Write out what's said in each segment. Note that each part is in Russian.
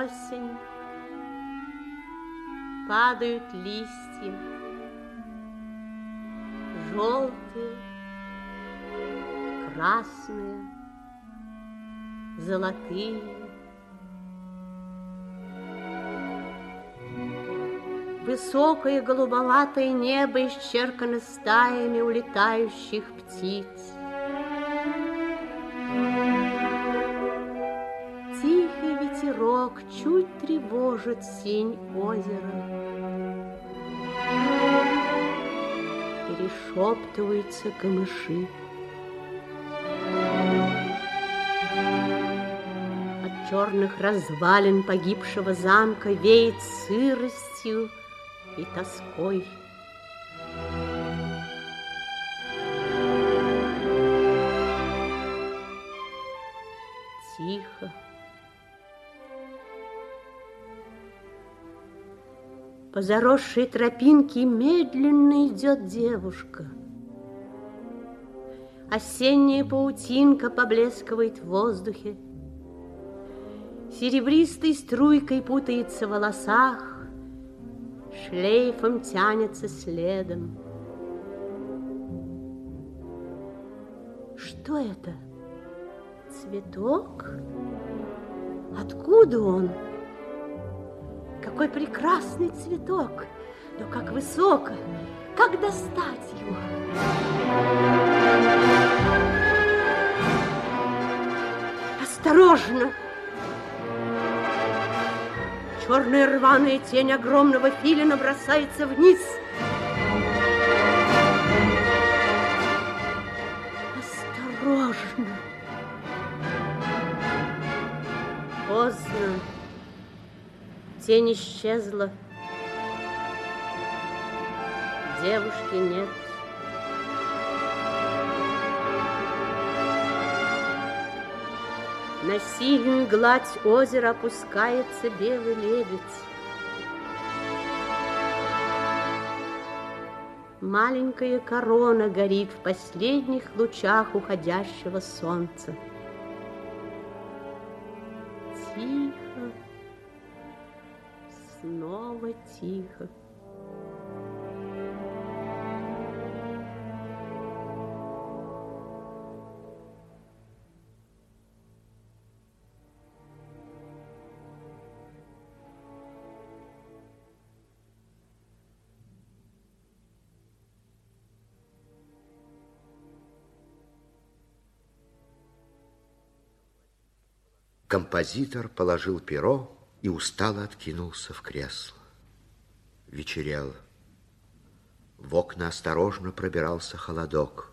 Осень. Падают листья. Желтые, красные, золотые. Высокое голубоватое небо исчеркано стаями улетающих птиц. Ветерок чуть тревожит синь озера. Перешептываются камыши. От черных развалин погибшего замка веет сыростью, и тоской. По заросшей тропинке медленно идет девушка. Осенняя паутинка поблескивает в воздухе. Серебристой струйкой путается в волосах, шлейфом тянется следом. Что это? Цветок? Откуда он? Какой прекрасный цветок! Но как высоко! Как достать его? Осторожно! Черная рваная тень огромного филина бросается вниз. Тень исчезла. Девушки нет. На синюю гладь озера опускается белый лебедь. Маленькая корона горит в последних лучах уходящего солнца. Тихо. Композитор положил перо и устало откинулся в кресло. Вечерело. В окна осторожно пробирался холодок.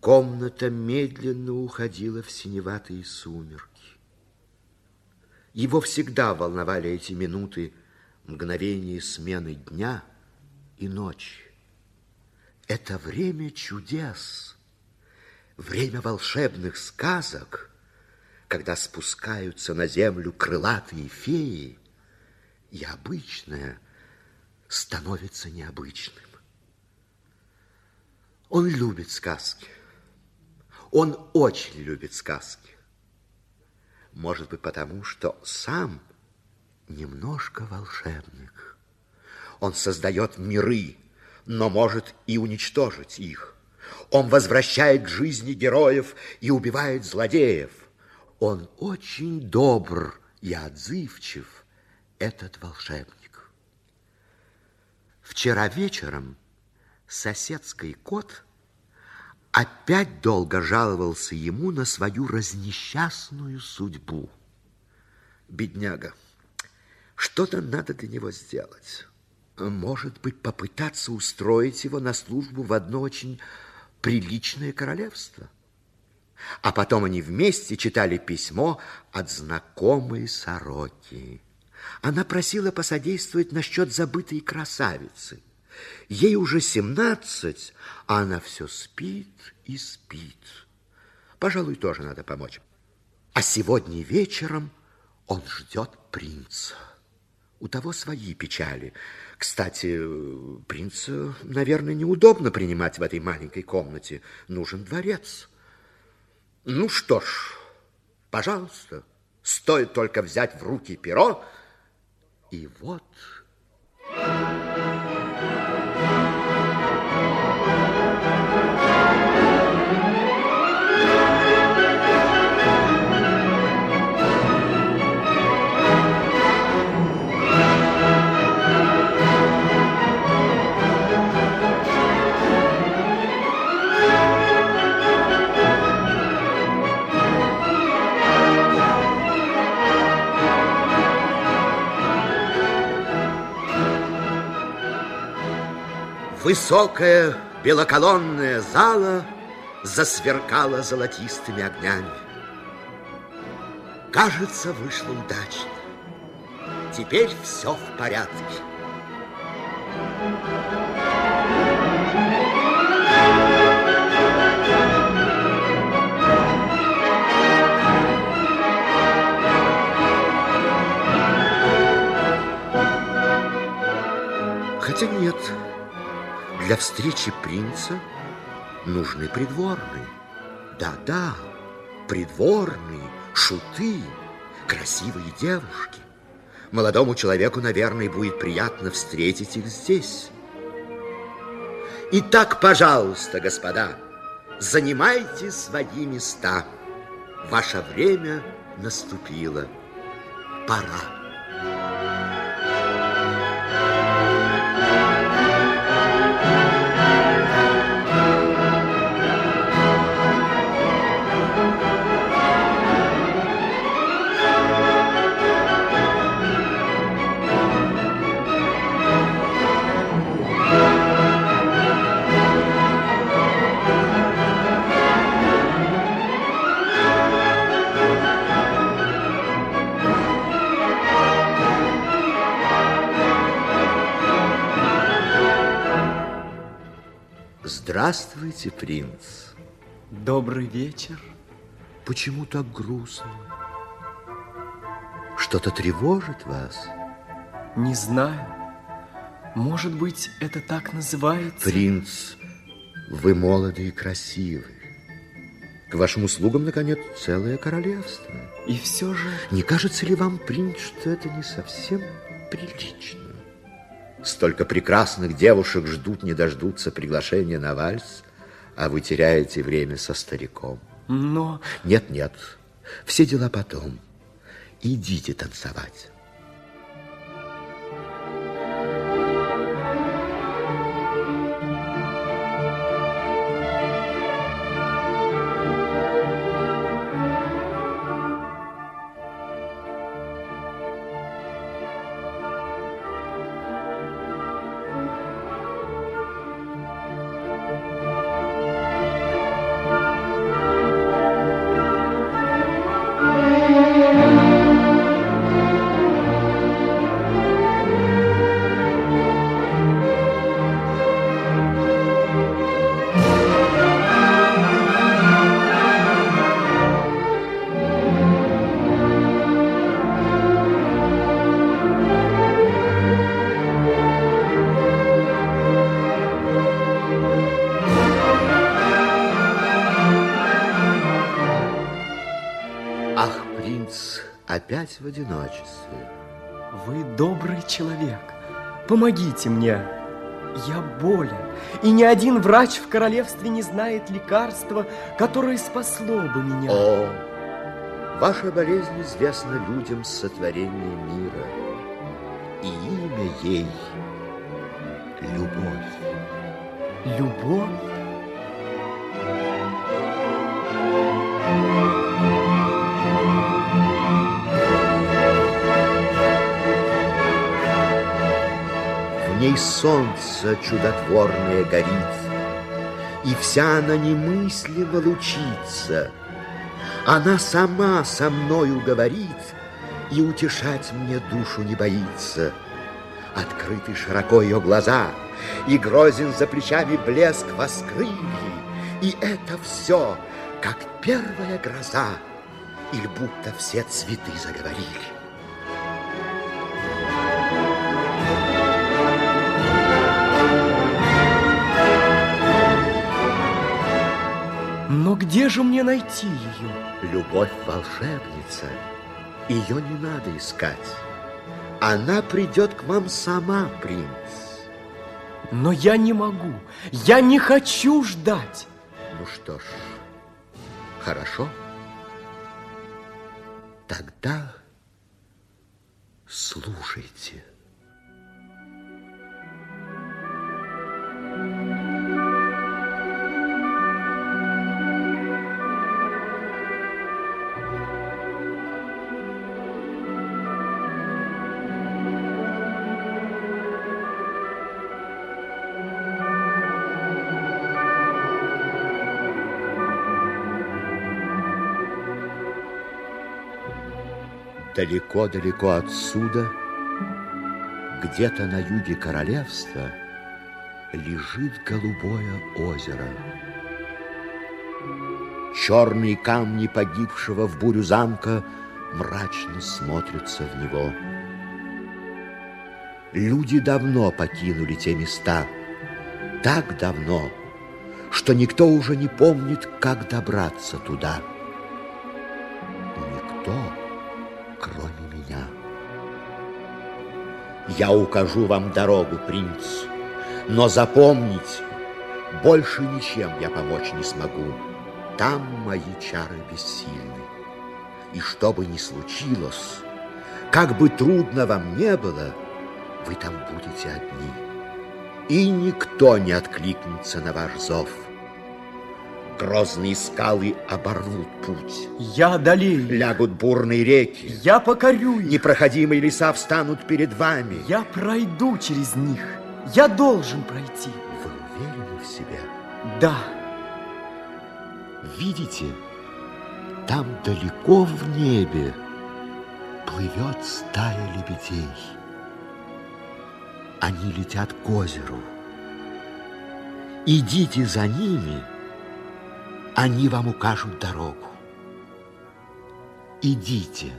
Комната медленно уходила в синеватые сумерки. Его всегда волновали эти минуты, мгновения смены дня и ночи. Это время чудес, время волшебных сказок — когда спускаются на землю крылатые феи, и обычное становится необычным. Он любит сказки. Он очень любит сказки. Может быть, потому что сам немножко волшебник. Он создает миры, но может и уничтожить их. Он возвращает к жизни героев и убивает злодеев. Он очень добр и отзывчив, этот волшебник. Вчера вечером соседский кот опять долго жаловался ему на свою разнесчастную судьбу. Бедняга, что-то надо для него сделать. Может быть, попытаться устроить его на службу в одно очень приличное королевство. А потом они вместе читали письмо от знакомой сороки. Она просила посодействовать насчет забытой красавицы. Ей уже семнадцать, а она все спит и спит. Пожалуй, тоже надо помочь. А сегодня вечером он ждет принца. У того свои печали. Кстати, принца, наверное, неудобно принимать в этой маленькой комнате. Нужен дворец. Ну что ж, пожалуйста, Стоит только взять в руки перо, и вот... Высокая белоколонная зала засверкала золотистыми огнями. Кажется, вышло удачно. Теперь все в порядке. Хотя нет, для встречи принца нужны придворные. Да-да, придворные, шуты, красивые девушки. Молодому человеку, наверное, будет приятно встретить их здесь. Итак, пожалуйста, господа, занимайте свои места. Ваше время наступило. Пора. Здравствуйте, принц. Добрый вечер. Почему так грустно? Что-то тревожит вас? Не знаю. Может быть, это так называется? Принц, вы молоды и красивы. К вашим услугам, наконец, целое королевство. И все же... Не кажется ли вам, принц, что это не совсем прилично? Столько прекрасных девушек ждут, не дождутся приглашения на вальс, а вы теряете время со стариком. Но... Нет-нет, все дела потом. Идите танцевать. В одиночестве. Вы добрый человек. Помогите мне. Я болен, и ни один врач в королевстве не знает лекарства, которое спасло бы меня. О, ваша болезнь известна людям сотворения мира, и имя ей – любовь. Любовь? Ней солнце чудотворное горит, И вся она немыслимо лучится. Она сама со мною говорит И утешать мне душу не боится. Открыты широко ее глаза, И грозен за плечами блеск воскрыли, И это все, как первая гроза, Или будто все цветы заговорили. Но где же мне найти ее? Любовь волшебница. Ее не надо искать. Она придет к вам сама, принц. Но я не могу, я не хочу ждать. Ну что ж, хорошо. Тогда слушайте. Далеко-далеко отсюда, где-то на юге королевства, лежит голубое озеро. Черные камни погибшего в бурю замка мрачно смотрятся в него. Люди давно покинули те места, так давно, что никто уже не помнит, как добраться туда. Я укажу вам дорогу, принц, но запомните, больше ничем я помочь не смогу. Там мои чары бессильны. И что бы ни случилось, как бы трудно вам не было, вы там будете одни. И никто не откликнется на ваш зов. Грозные скалы оборвут путь. Я одолею. Лягут бурные реки. Я покорю их. Непроходимые леса встанут перед вами. Я пройду через них. Я должен пройти. Вы уверены в себе? Да. Видите, там далеко в небе плывет стая лебедей. Они летят к озеру. Идите за ними – они вам укажут дорогу. Идите.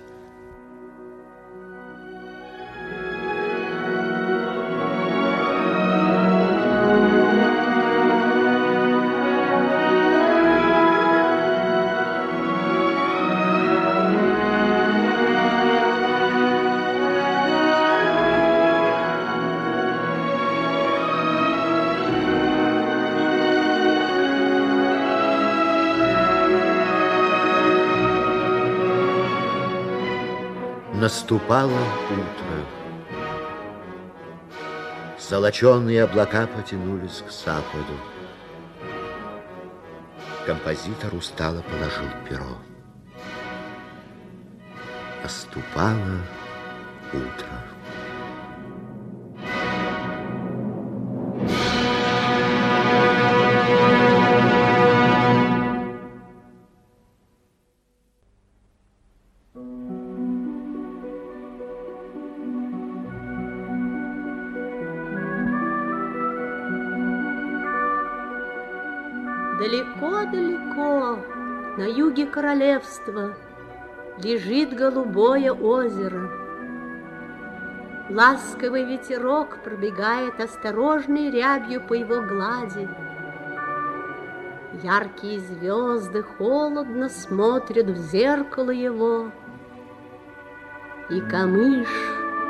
Наступало утро. Золоченые облака потянулись к западу. Композитор устало положил перо. Наступало утро. Королевства, Лежит голубое озеро. Ласковый ветерок пробегает осторожной рябью по его глади. Яркие звезды холодно смотрят в зеркало его. И камыш,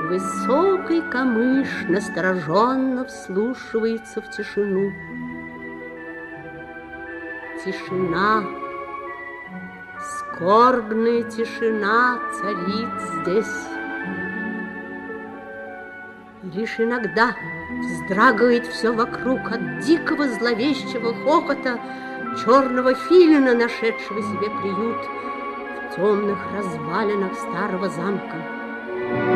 высокий камыш, настороженно вслушивается в тишину тишина, скорбная тишина царит здесь. лишь иногда вздрагивает все вокруг от дикого зловещего хохота черного филина, нашедшего себе приют в темных развалинах старого замка.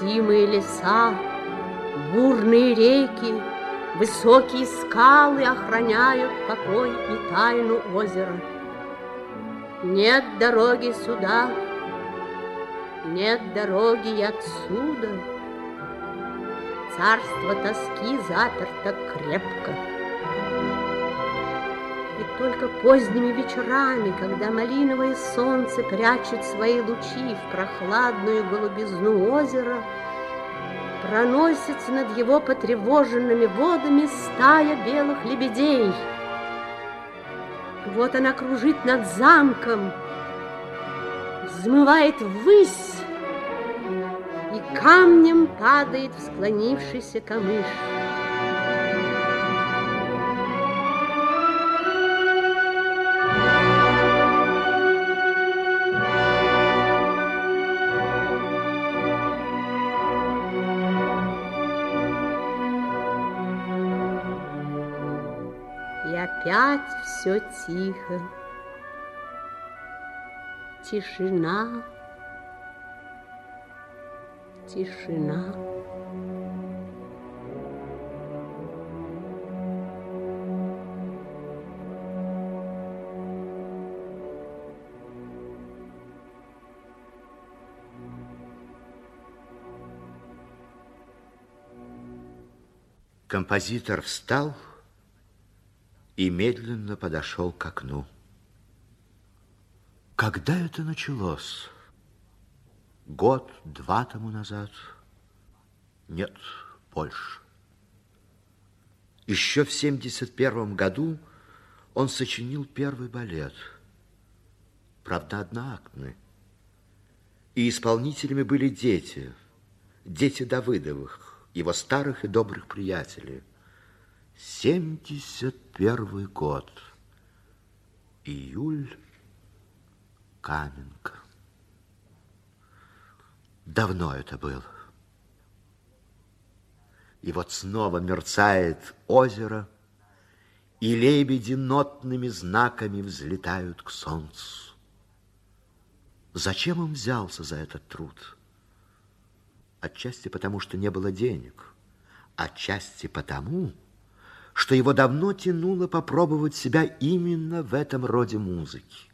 Непроходимые леса, бурные реки, высокие скалы охраняют покой и тайну озера. Нет дороги сюда, нет дороги отсюда. Царство тоски заперто крепко. Только поздними вечерами, когда малиновое солнце прячет свои лучи в прохладную голубизну озера, проносится над его потревоженными водами стая белых лебедей. Вот она кружит над замком, взмывает ввысь, и камнем падает в склонившийся камыш. Опять все тихо. Тишина, тишина. Композитор встал и медленно подошел к окну. Когда это началось? Год, два тому назад? Нет, больше. Еще в 71 году он сочинил первый балет. Правда, одноактный. И исполнителями были дети, дети Давыдовых, его старых и добрых приятелей. 71 год. Июль. Каменка. Давно это было. И вот снова мерцает озеро, и лебеди нотными знаками взлетают к солнцу. Зачем он взялся за этот труд? Отчасти потому, что не было денег, отчасти потому, что его давно тянуло попробовать себя именно в этом роде музыки.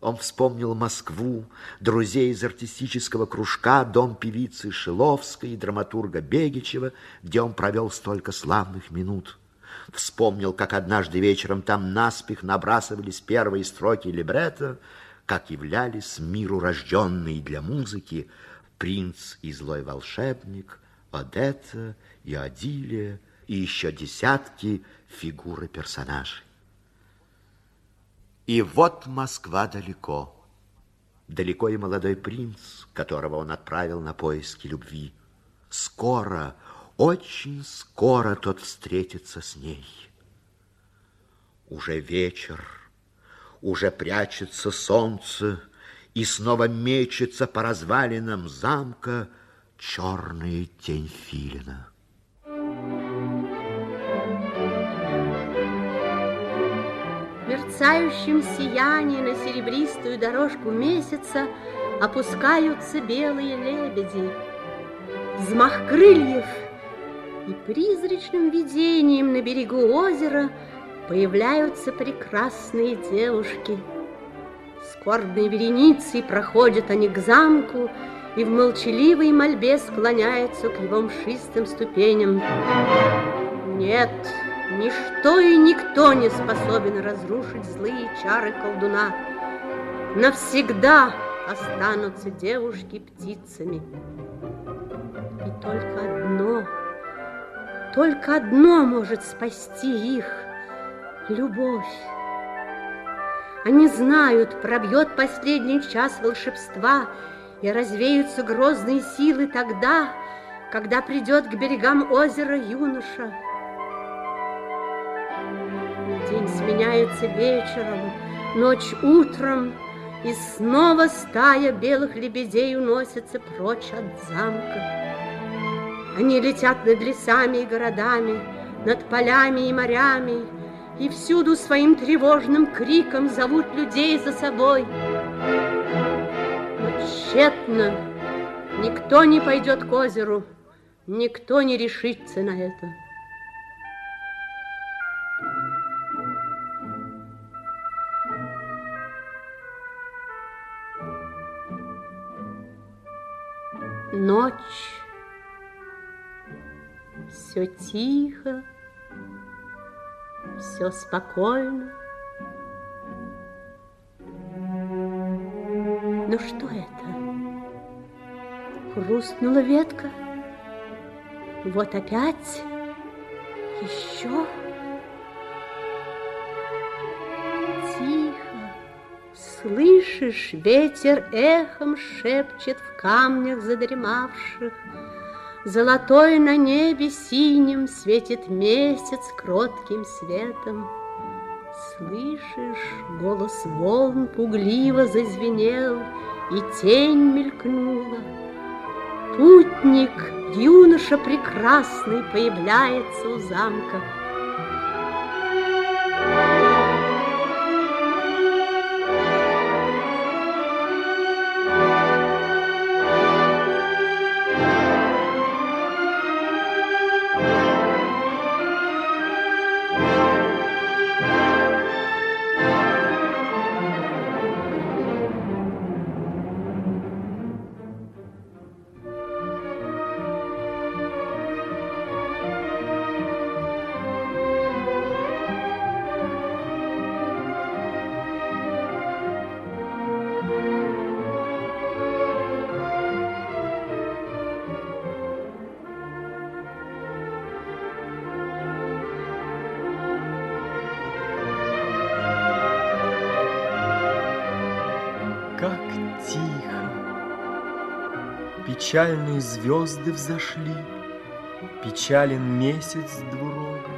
Он вспомнил Москву, друзей из артистического кружка, дом певицы Шиловской и драматурга Бегичева, где он провел столько славных минут. Вспомнил, как однажды вечером там наспех набрасывались первые строки либретто, как являлись миру рожденные для музыки принц и злой волшебник, Одетта и Адилия и еще десятки фигуры персонажей. И вот Москва далеко. Далеко и молодой принц, которого он отправил на поиски любви. Скоро, очень скоро тот встретится с ней. Уже вечер, уже прячется солнце, и снова мечется по развалинам замка черная тень филина. Мерцающем сиянии на серебристую дорожку месяца опускаются белые лебеди. Взмах крыльев и призрачным видением на берегу озера появляются прекрасные девушки. Скорбной вереницей проходят они к замку и в молчаливой мольбе склоняются к его мшистым ступеням. Нет, Ничто и никто не способен разрушить злые чары колдуна. Навсегда останутся девушки птицами. И только одно, только одно может спасти их – любовь. Они знают, пробьет последний час волшебства, и развеются грозные силы тогда, когда придет к берегам озера юноша – День сменяется вечером, ночь утром, И снова стая белых лебедей уносится прочь от замка. Они летят над лесами и городами, Над полями и морями, И всюду своим тревожным криком Зовут людей за собой. Но тщетно, никто не пойдет к озеру, Никто не решится на это. Ночь. Все тихо, все спокойно. Ну что это? Хрустнула ветка. Вот опять. Еще. Слышишь, ветер эхом шепчет в камнях задремавших. Золотой на небе синим светит месяц кротким светом. Слышишь, голос волн пугливо зазвенел, И тень мелькнула. Путник, юноша прекрасный, Появляется у замка. Печальные звезды взошли, Печален месяц двурога.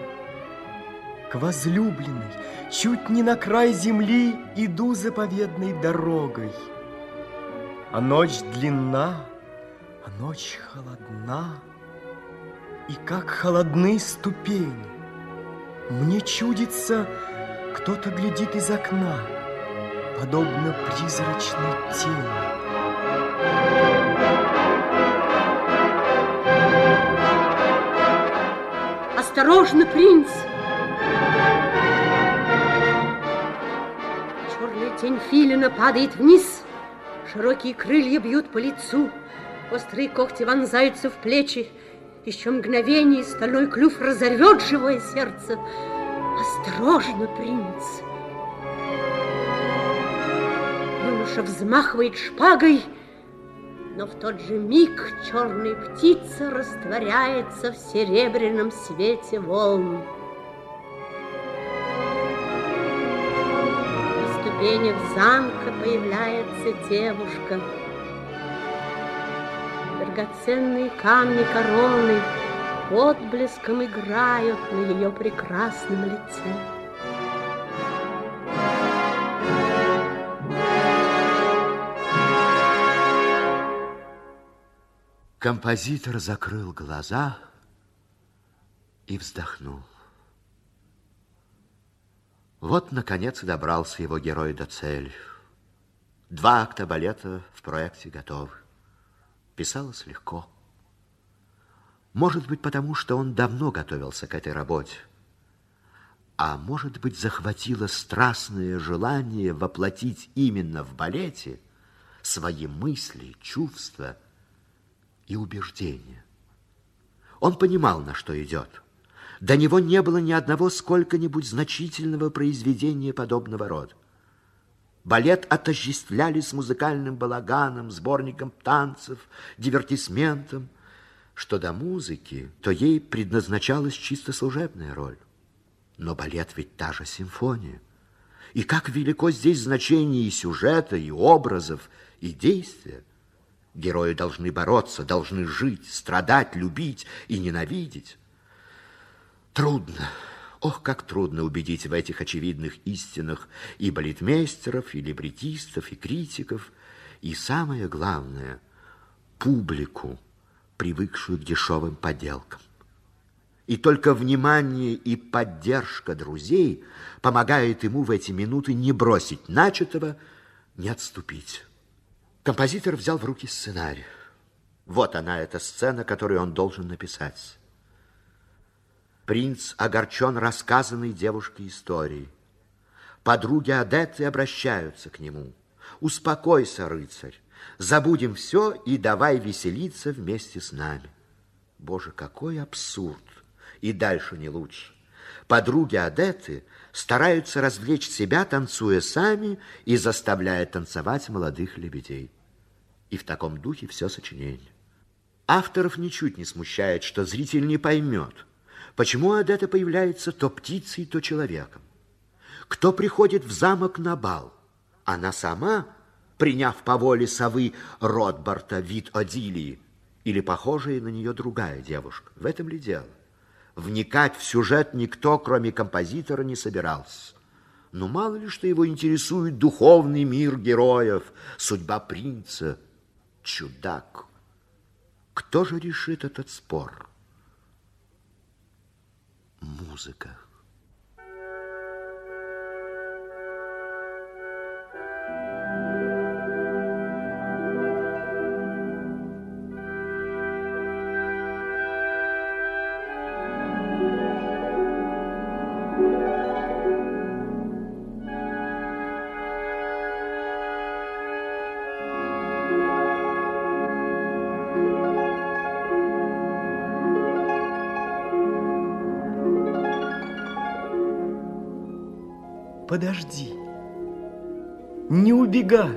К возлюбленной, чуть не на край земли, Иду заповедной дорогой. А ночь длинна, а ночь холодна, И как холодны ступени. Мне чудится, кто-то глядит из окна, Подобно призрачной тени. Осторожно, принц! Черная тень филина падает вниз. Широкие крылья бьют по лицу. Острые когти вонзаются в плечи. Еще мгновение стальной клюв разорвет живое сердце. Осторожно, принц! Юноша взмахивает шпагой, но в тот же миг черная птица растворяется в серебряном свете волн. На ступенях замка появляется девушка. Драгоценные камни короны отблеском играют на ее прекрасном лице. Композитор закрыл глаза и вздохнул. Вот, наконец, добрался его герой до цели. Два акта балета в проекте готовы. Писалось легко. Может быть, потому что он давно готовился к этой работе. А может быть, захватило страстное желание воплотить именно в балете свои мысли, чувства, и убеждения. Он понимал, на что идет. До него не было ни одного сколько-нибудь значительного произведения подобного рода. Балет отождествляли с музыкальным балаганом, сборником танцев, дивертисментом. Что до музыки, то ей предназначалась чисто служебная роль. Но балет ведь та же симфония. И как велико здесь значение и сюжета, и образов, и действия. Герои должны бороться, должны жить, страдать, любить и ненавидеть. Трудно, ох, как трудно убедить в этих очевидных истинах и балетмейстеров, и либретистов, и критиков, и самое главное, публику, привыкшую к дешевым поделкам. И только внимание и поддержка друзей помогает ему в эти минуты не бросить начатого, не отступить. Композитор взял в руки сценарий. Вот она, эта сцена, которую он должен написать. Принц огорчен рассказанной девушке историей. Подруги Адетты обращаются к нему. «Успокойся, рыцарь, Забудем все и давай веселиться вместе с нами. Боже, какой абсурд! И дальше не лучше. Подруги Адеты стараются развлечь себя, танцуя сами и заставляя танцевать молодых лебедей. И в таком духе все сочинение. Авторов ничуть не смущает, что зритель не поймет, почему Адетта появляется то птицей, то человеком. Кто приходит в замок на бал? Она сама, приняв по воле совы Ротбарта вид Одилии, или похожая на нее другая девушка? В этом ли дело? Вникать в сюжет никто, кроме композитора, не собирался. Но мало ли что его интересует духовный мир героев, судьба принца, чудак. Кто же решит этот спор? Музыка. Подожди. Не убегай.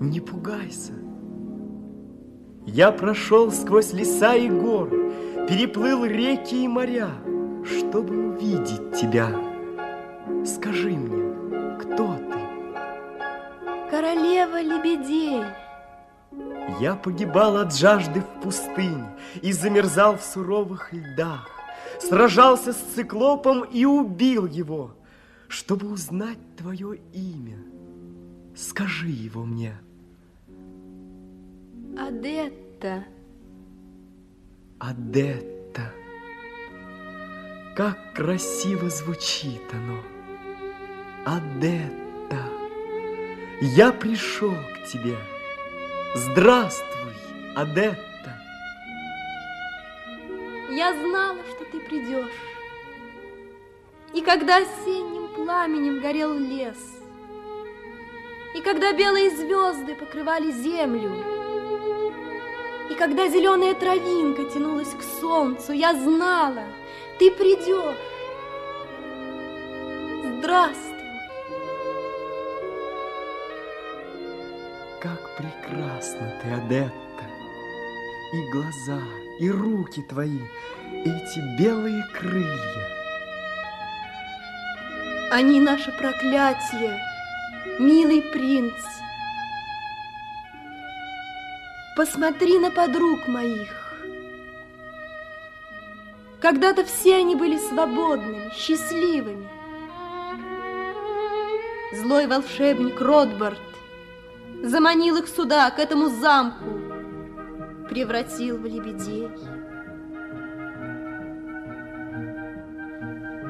Не пугайся. Я прошел сквозь леса и горы, переплыл реки и моря, чтобы увидеть тебя. Скажи мне, кто ты? Королева лебедей. Я погибал от жажды в пустыне и замерзал в суровых льдах, сражался с циклопом и убил его чтобы узнать твое имя. Скажи его мне. Адетта. Адетта. Как красиво звучит оно. Адетта. Я пришел к тебе. Здравствуй, Адетта. Я знала, что ты придешь. И когда осенним пламенем горел лес. И когда белые звезды покрывали землю, и когда зеленая травинка тянулась к солнцу, я знала, ты придешь. Здравствуй. Как прекрасна ты, Адетта! И глаза, и руки твои, эти белые крылья. Они наше проклятие, милый принц. Посмотри на подруг моих. Когда-то все они были свободными, счастливыми. Злой волшебник Ротбард заманил их сюда, к этому замку, превратил в лебедей.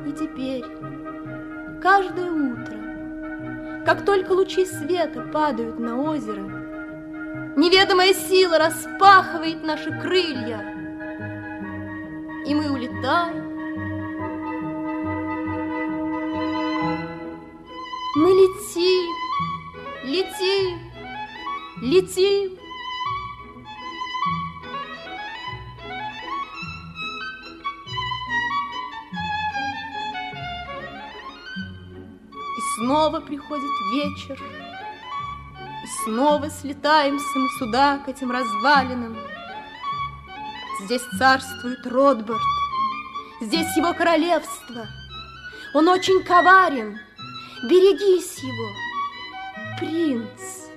И теперь каждое утро, как только лучи света падают на озеро, неведомая сила распахивает наши крылья, и мы улетаем. Мы летим, летим, летим. Снова приходит вечер, и снова слетаемся мы сюда, к этим развалинам. Здесь царствует Ротбард, здесь его королевство. Он очень коварен, берегись его, принц.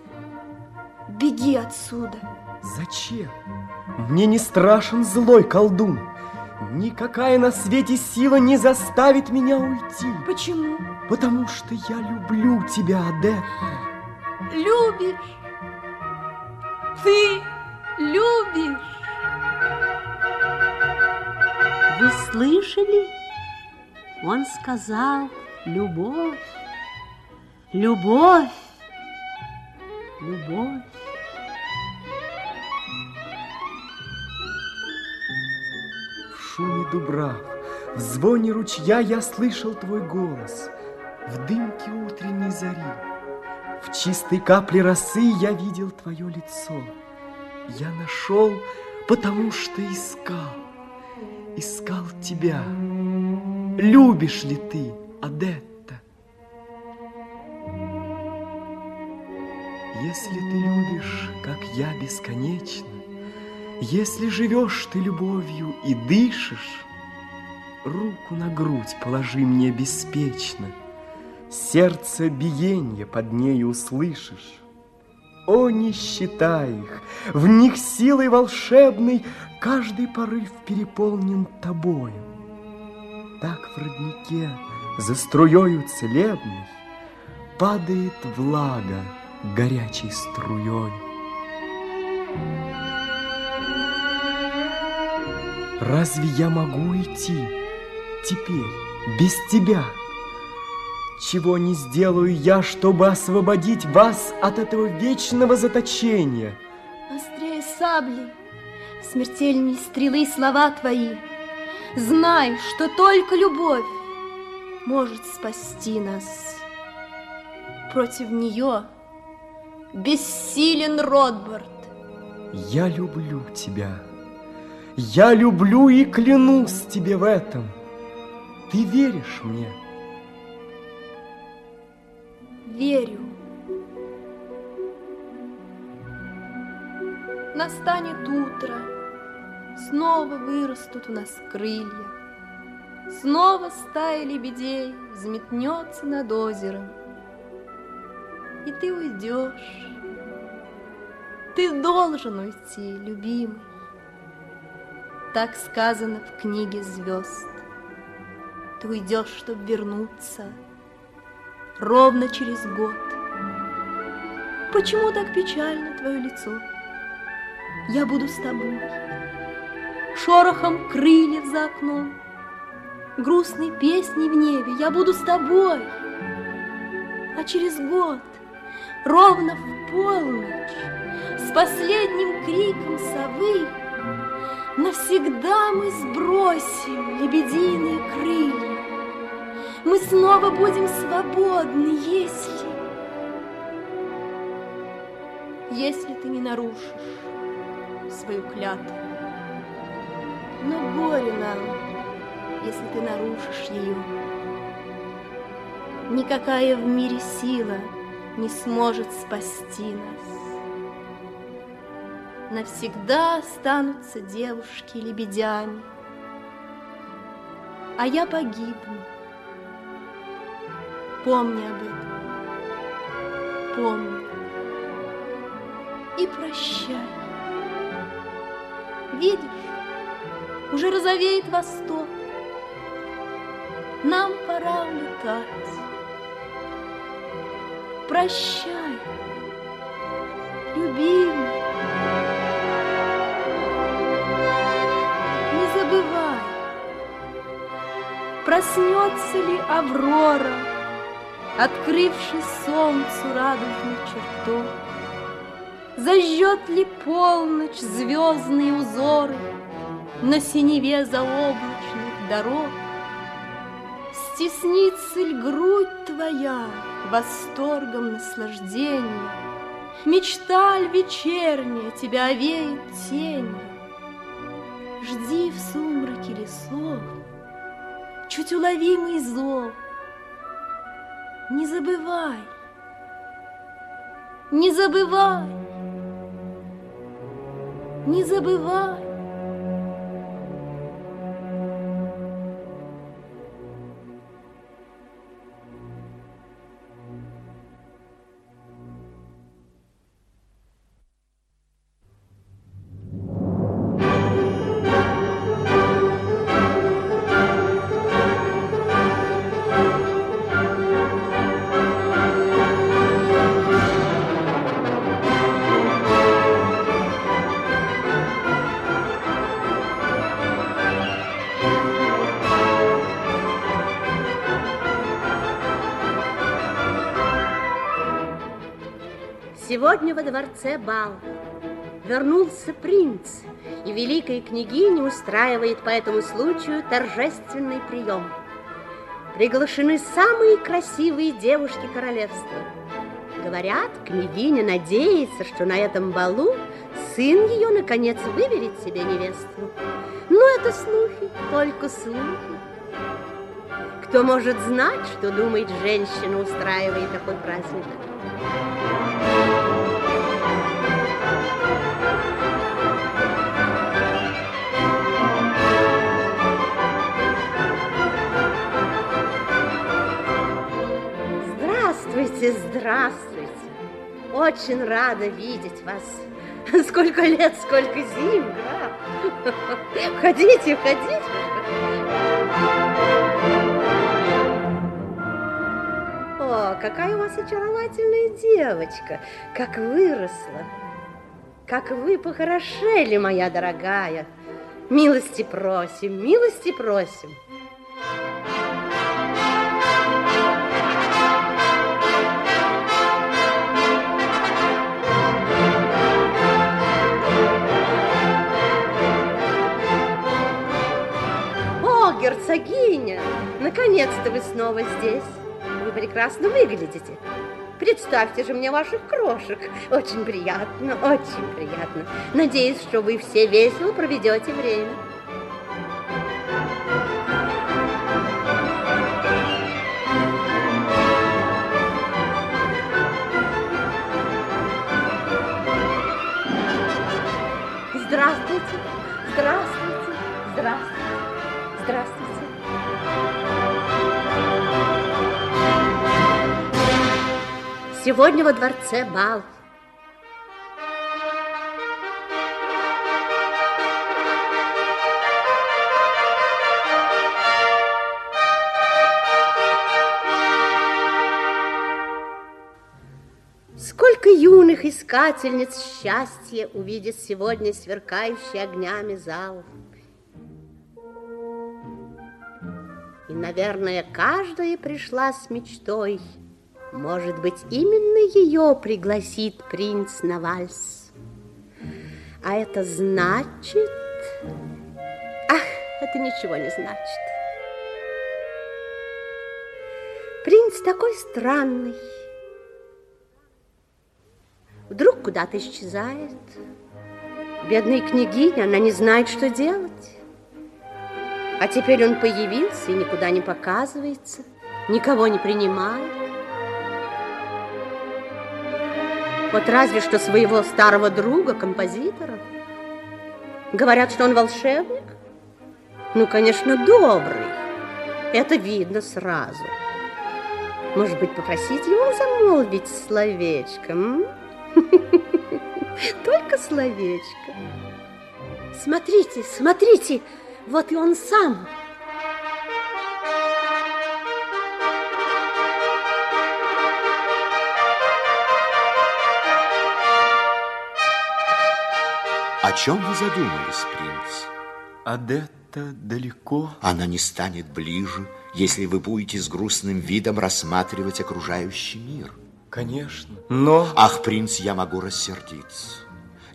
Беги отсюда. Зачем? Мне не страшен злой колдун. Никакая на свете сила не заставит меня уйти. Почему? Потому что я люблю тебя, Адетта. Любишь? Ты любишь? Вы слышали? Он сказал любовь, любовь, любовь. Шуме дубрав, в звоне ручья я слышал твой голос — в дымке утренней зари, В чистой капле росы я видел твое лицо. Я нашел, потому что искал. Искал тебя. Любишь ли ты, Адетта? Если ты любишь, как я, бесконечно, Если живешь ты любовью и дышишь, Руку на грудь положи мне беспечно, Сердце биенье под ней услышишь. О, не считай их, в них силой волшебной Каждый порыв переполнен тобою. Так в роднике за струею целебной Падает влага горячей струей. Разве я могу идти теперь без тебя? Чего не сделаю я, чтобы освободить вас от этого вечного заточения? Острее сабли, смертельней стрелы слова твои. Знай, что только любовь может спасти нас. Против нее бессилен Ротбард. Я люблю тебя. Я люблю и клянусь тебе в этом. Ты веришь мне? Верю. Настанет утро, снова вырастут у нас крылья, Снова стая лебедей взметнется над озером, И ты уйдешь. Ты должен уйти, любимый. Так сказано в книге звезд. Ты уйдешь, чтобы вернуться ровно через год. Почему так печально твое лицо? Я буду с тобой. Шорохом крыльев за окном, грустной песней в небе я буду с тобой. А через год, ровно в полночь, с последним криком совы Навсегда мы сбросим лебединые крылья. Мы снова будем свободны, если... Если ты не нарушишь свою клятву. Но горе нам, если ты нарушишь ее. Никакая в мире сила не сможет спасти нас навсегда останутся девушки лебедями, а я погибну. Помни об этом, помни и прощай. Видишь, уже розовеет восток, нам пора улетать. Прощай, любимый. Проснется ли Аврора, Открывший солнцу радужный чертог, Зажжет ли полночь звездные узоры На синеве заоблачных дорог? Стеснится ли грудь твоя восторгом наслаждения? Мечта ль вечерняя тебя овеет тенью? Жди в сумраке лесов Чуть уловимый зов. Не забывай, не забывай, не забывай. Сегодня во дворце бал. Вернулся принц, и великая княгиня устраивает по этому случаю торжественный прием. Приглашены самые красивые девушки королевства. Говорят, княгиня надеется, что на этом балу сын ее, наконец, выберет себе невесту. Но это слухи, только слухи. Кто может знать, что думает женщина, устраивая такой праздник? Здравствуйте, здравствуйте. Очень рада видеть вас. Сколько лет, сколько зим, да? Входите, входите. О, какая у вас очаровательная девочка, как выросла. Как вы похорошели, моя дорогая. Милости просим, милости просим. Герцогиня, наконец-то вы снова здесь. Вы прекрасно выглядите. Представьте же мне ваших крошек. Очень приятно, очень приятно. Надеюсь, что вы все весело проведете время. Сегодня во дворце бал. Сколько юных искательниц счастья увидит сегодня сверкающий огнями зал. И, наверное, каждая пришла с мечтой. Может быть, именно ее пригласит принц на вальс. А это значит... Ах, это ничего не значит. Принц такой странный. Вдруг куда-то исчезает. Бедная княгиня, она не знает, что делать. А теперь он появился и никуда не показывается, никого не принимает. Вот разве что своего старого друга, композитора. Говорят, что он волшебник. Ну, конечно, добрый. Это видно сразу. Может быть, попросить его замолвить словечком? Только словечко. Смотрите, смотрите, вот и он сам. О чем вы задумались, принц? Адетта далеко. Она не станет ближе, если вы будете с грустным видом рассматривать окружающий мир. Конечно, но... Ах, принц, я могу рассердиться.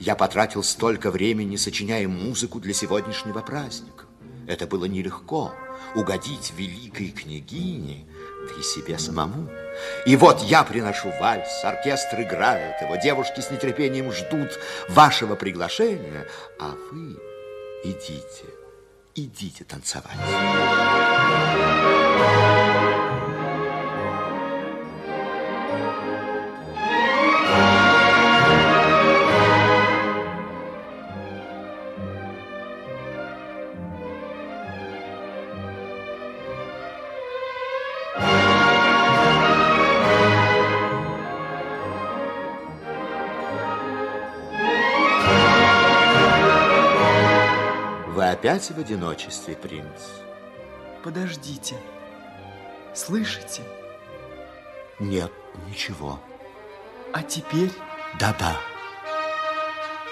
Я потратил столько времени, сочиняя музыку для сегодняшнего праздника. Это было нелегко, угодить великой княгине, и себе самому. И вот я приношу вальс, оркестр играет его, девушки с нетерпением ждут вашего приглашения, а вы идите, идите танцевать. Опять в одиночестве, принц? Подождите. Слышите? Нет, ничего. А теперь... Да-да.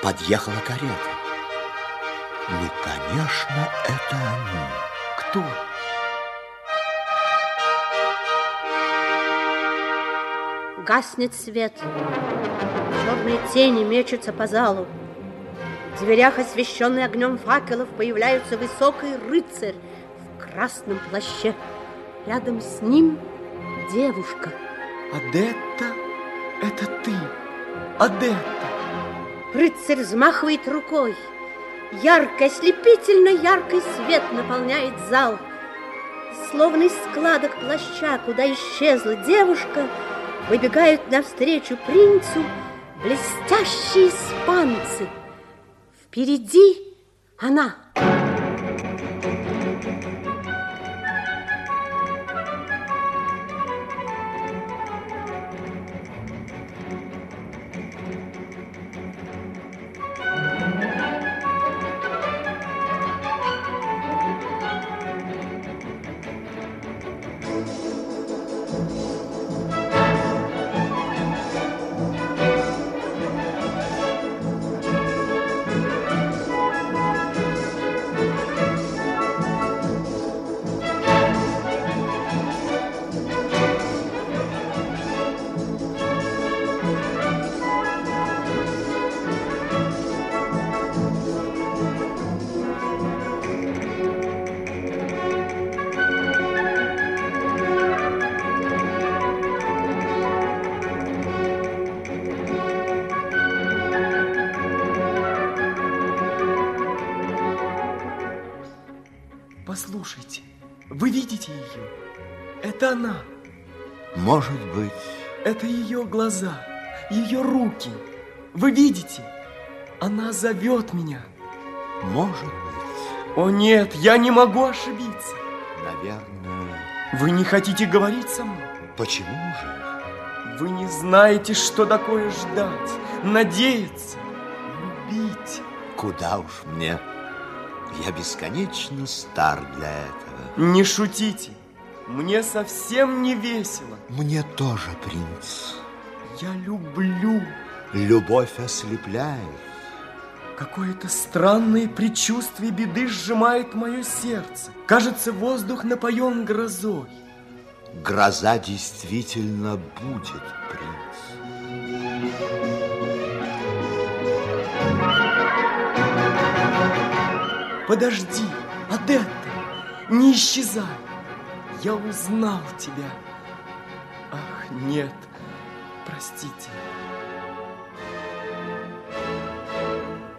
Подъехала карета. Ну, конечно, это они. Кто? Гаснет свет. Черные тени мечутся по залу. В дверях, освещенный огнем факелов, появляется высокий рыцарь в красном плаще. Рядом с ним девушка. Адетта? Это ты, Адетта. Рыцарь взмахивает рукой. Яркий, ослепительно яркий свет наполняет зал. Словно из складок плаща, куда исчезла девушка, выбегают навстречу принцу блестящие испанцы. Впереди она. Послушайте, глаза, ее руки. Вы видите? Она зовет меня. может быть, О нет, я не могу ошибиться. наверное. Вы не хотите говорить со мной? Почему же? Вы не знаете, что такое ждать, надеяться, любить. Куда уж мне? Я бесконечно стар для этого. Не шутите. Мне совсем не весело. Мне тоже, принц. Я люблю. Любовь ослепляет. Какое-то странное предчувствие беды сжимает мое сердце. Кажется, воздух напоен грозой. Гроза действительно будет, принц. Подожди, Адетта, не исчезай. Я узнал тебя. Ах, нет, простите.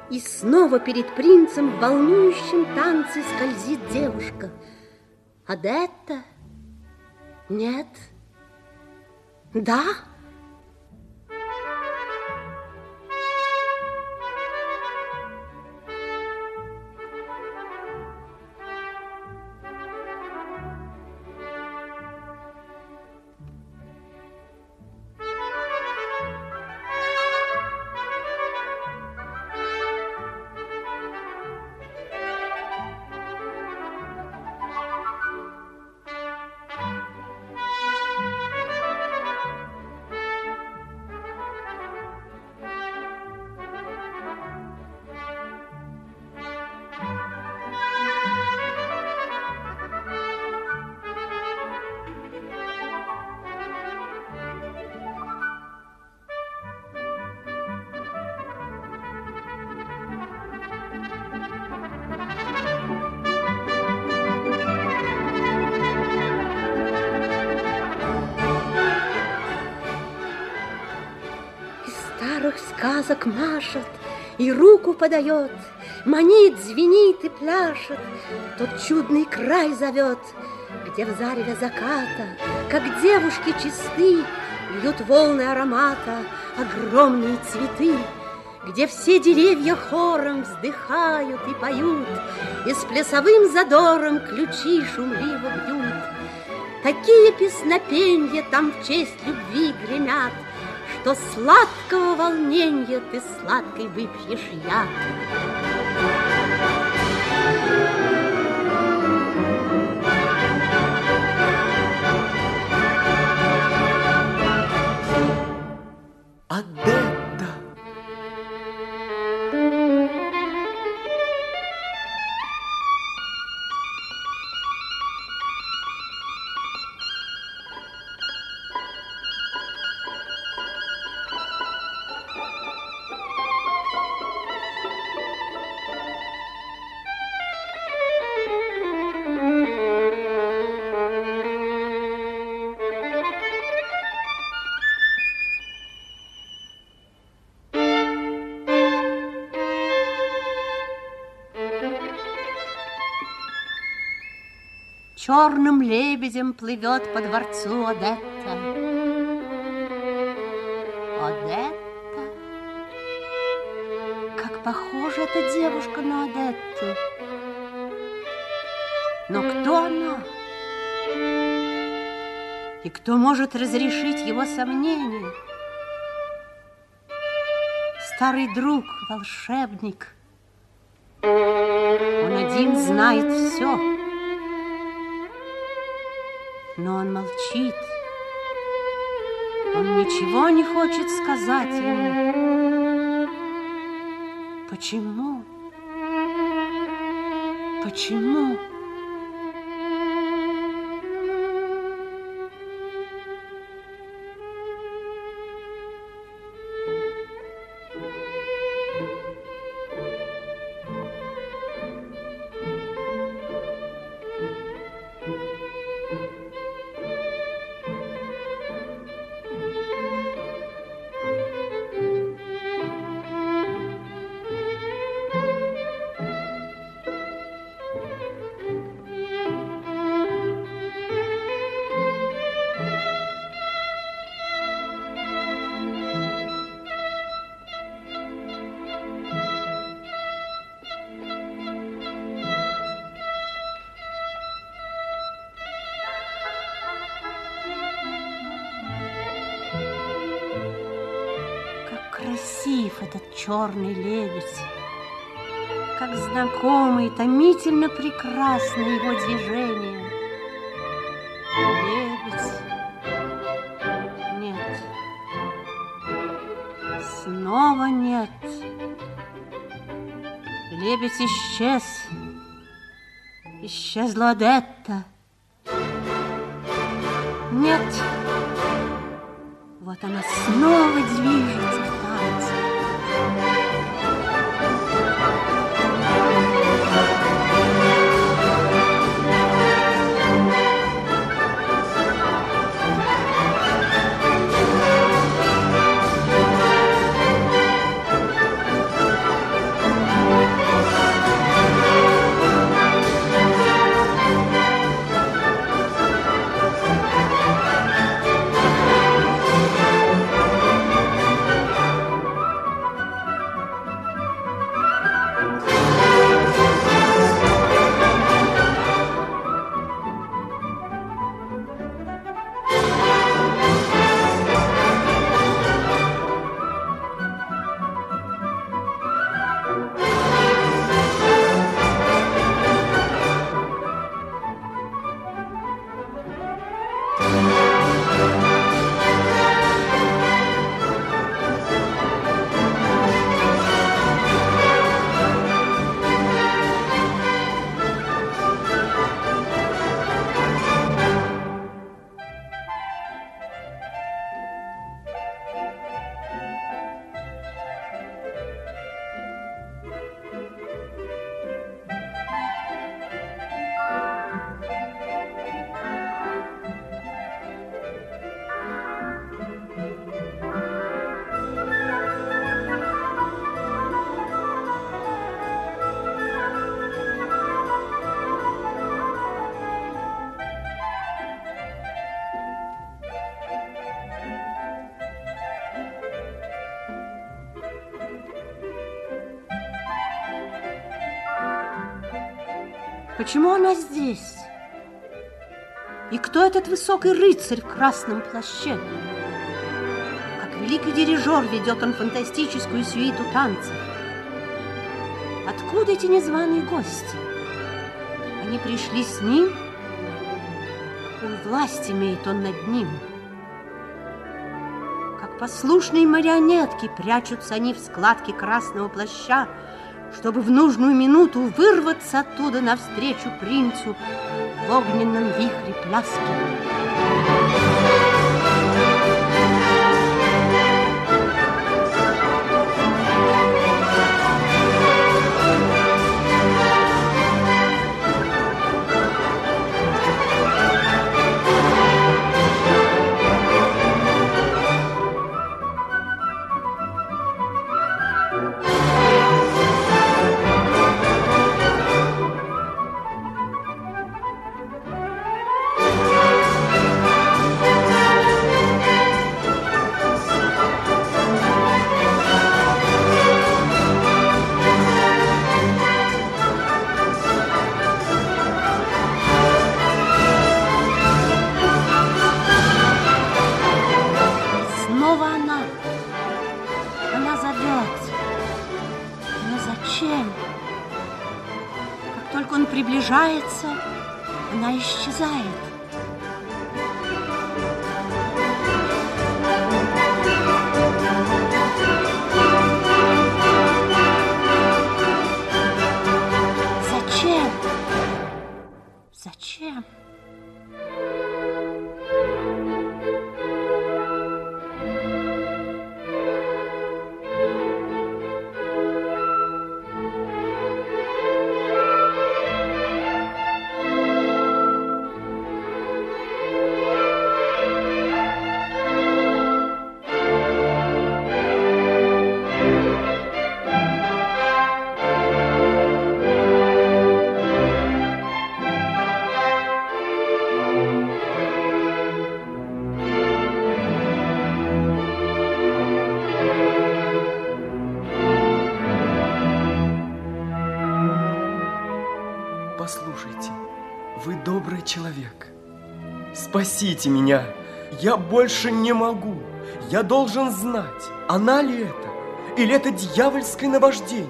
И снова перед принцем в волнующем танце скользит девушка. Адетта? Нет? Да? Из подает, Манит, звенит и пляшет, тот чудный край зовет, Где в зареве заката, как девушки чисты, Льют волны аромата, огромные цветы, Где все деревья хором вздыхают и поют, И с плясовым задором ключи шумливо бьют. Такие песнопенья там в честь любви гремят, Что сладкого волнения ты сладкой выпьешь яд. Черным лебедем плывет по дворцу Одетта. Одетта? Как похожа эта девушка на Одетту. Но кто она? И кто может разрешить его сомнения? Старый друг, волшебник. Он один знает все. Но он молчит. Он ничего не хочет сказать ему. Почему? Почему? И томительно прекрасны его движения. Лебедь. Нет. Снова нет. Лебедь исчез. Исчезла Адетта. Нет. Вот она снова движется этот высокий рыцарь в красном плаще? Как великий дирижер ведет он фантастическую сюиту танцев. Откуда эти незваные гости? Они пришли с ним? Какую власть имеет он над ним? Как послушные марионетки прячутся они в складке красного плаща, чтобы в нужную минуту вырваться оттуда навстречу принцу в огненном вихре пляски. Спасите меня. Я больше не могу. Я должен знать, она ли это, или это дьявольское наваждение.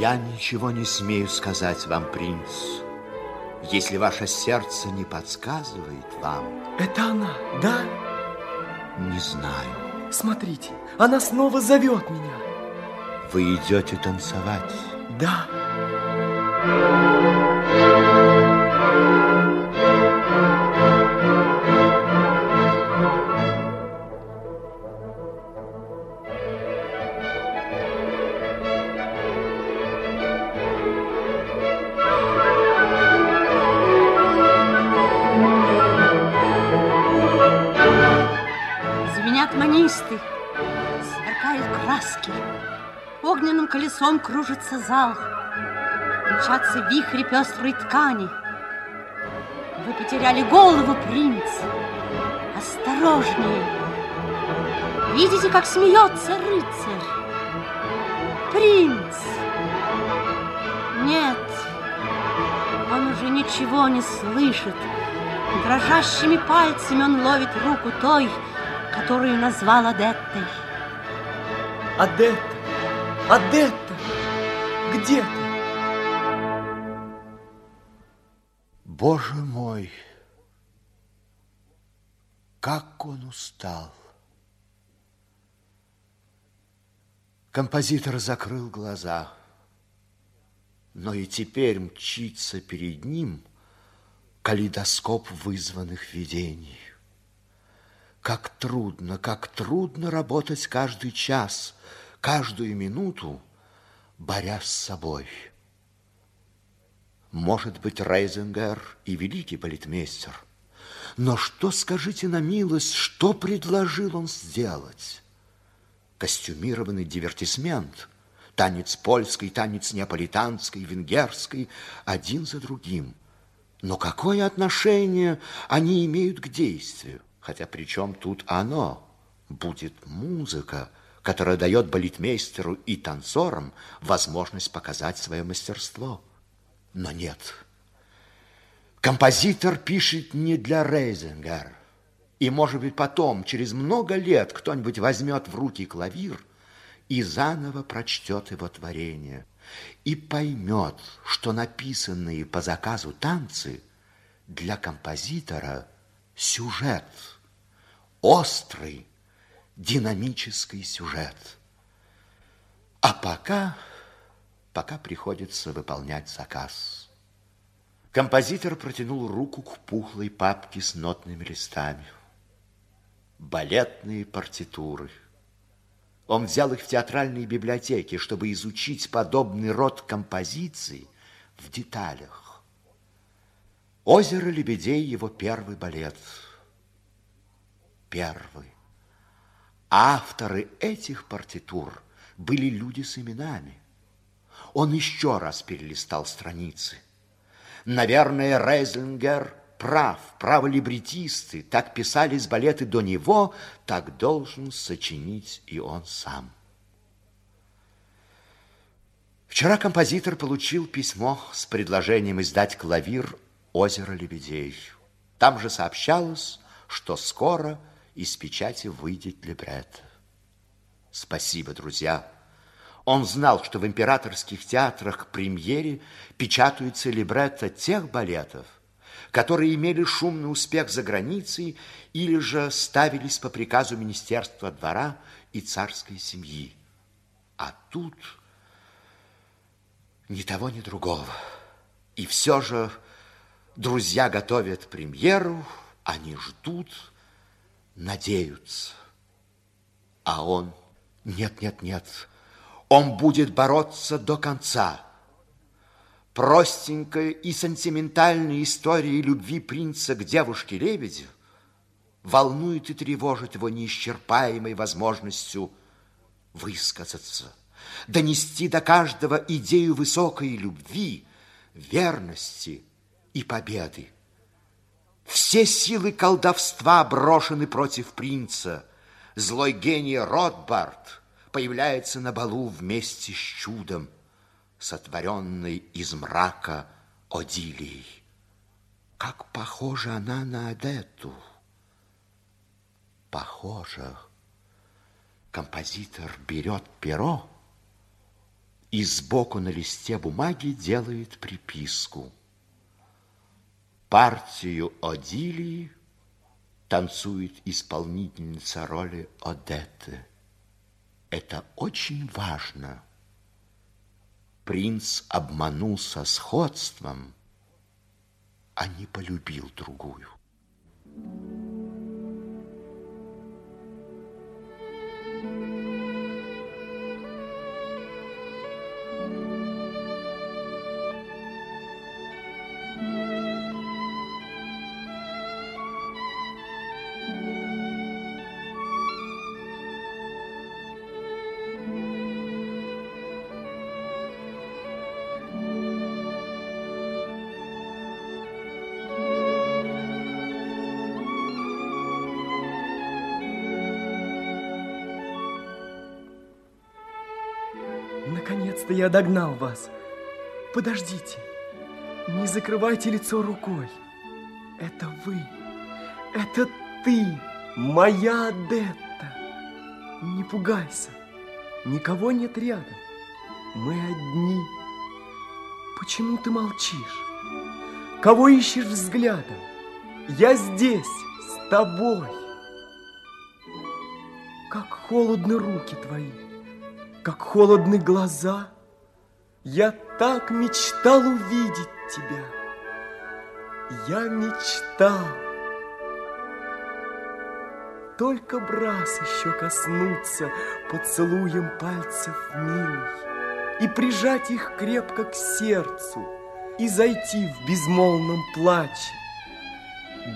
Я ничего не смею сказать вам, принц, если ваше сердце не подсказывает вам. Это она, да? Не знаю. Смотрите, она снова зовет меня. Вы идете танцевать? Да. Звенят кружится зал, Мчатся вихри пестрой ткани. Вы потеряли голову, принц. Осторожнее. Видите, как смеется рыцарь? Принц! Нет, он уже ничего не слышит. Дрожащими пальцами он ловит руку той, которую назвал Адеттой. Адетта, Адетта, где ты? Боже мой, как он устал. Композитор закрыл глаза, но и теперь мчится перед ним калейдоскоп вызванных видений. Как трудно, как трудно работать каждый час, каждую минуту, борясь с собой. Может быть, Рейзенгер и великий политмейстер. Но что, скажите на милость, что предложил он сделать? Костюмированный дивертисмент, танец польский, танец неаполитанский, венгерский, один за другим. Но какое отношение они имеют к действию? Хотя при чем тут оно? Будет музыка, которая дает балетмейстеру и танцорам возможность показать свое мастерство. Но нет. Композитор пишет не для Рейзенгер. И, может быть, потом, через много лет, кто-нибудь возьмет в руки клавир и заново прочтет его творение. И поймет, что написанные по заказу танцы для композитора сюжет, острый, динамический сюжет. А пока пока приходится выполнять заказ. Композитор протянул руку к пухлой папке с нотными листами. Балетные партитуры. Он взял их в театральные библиотеки, чтобы изучить подобный род композиций в деталях. «Озеро лебедей» — его первый балет. Первый. Авторы этих партитур были люди с именами. Он еще раз перелистал страницы. Наверное, Рейзлингер прав, правы либретисты. Так писались балеты до него, так должен сочинить и он сам. Вчера композитор получил письмо с предложением издать клавир «Озеро лебедей». Там же сообщалось, что скоро из печати выйдет либретто. Спасибо, друзья. Он знал, что в императорских театрах к премьере печатаются либретто тех балетов, которые имели шумный успех за границей или же ставились по приказу Министерства двора и царской семьи. А тут ни того, ни другого. И все же друзья готовят премьеру, они ждут, надеются. А он, нет, нет, нет, он будет бороться до конца. Простенькая и сентиментальная история любви принца к девушке-лебедю волнует и тревожит его неисчерпаемой возможностью высказаться, донести до каждого идею высокой любви, верности и победы. Все силы колдовства брошены против принца. Злой гений Ротбард появляется на балу вместе с чудом, сотворенной из мрака Одилией. Как похожа она на Адетту. Похоже. Композитор берет перо и сбоку на листе бумаги делает приписку. Партию Одилии танцует исполнительница роли Одетты. Это очень важно. Принц обманулся сходством, а не полюбил другую. Наконец-то я догнал вас. Подождите. Не закрывайте лицо рукой. Это вы. Это ты, моя Адетта. Не пугайся. Никого нет рядом. Мы одни. Почему ты молчишь? Кого ищешь взглядом? Я здесь, с тобой. Как холодны руки твои как холодны глаза. Я так мечтал увидеть тебя. Я мечтал. Только брас еще коснуться поцелуем пальцев милый и прижать их крепко к сердцу и зайти в безмолвном плаче.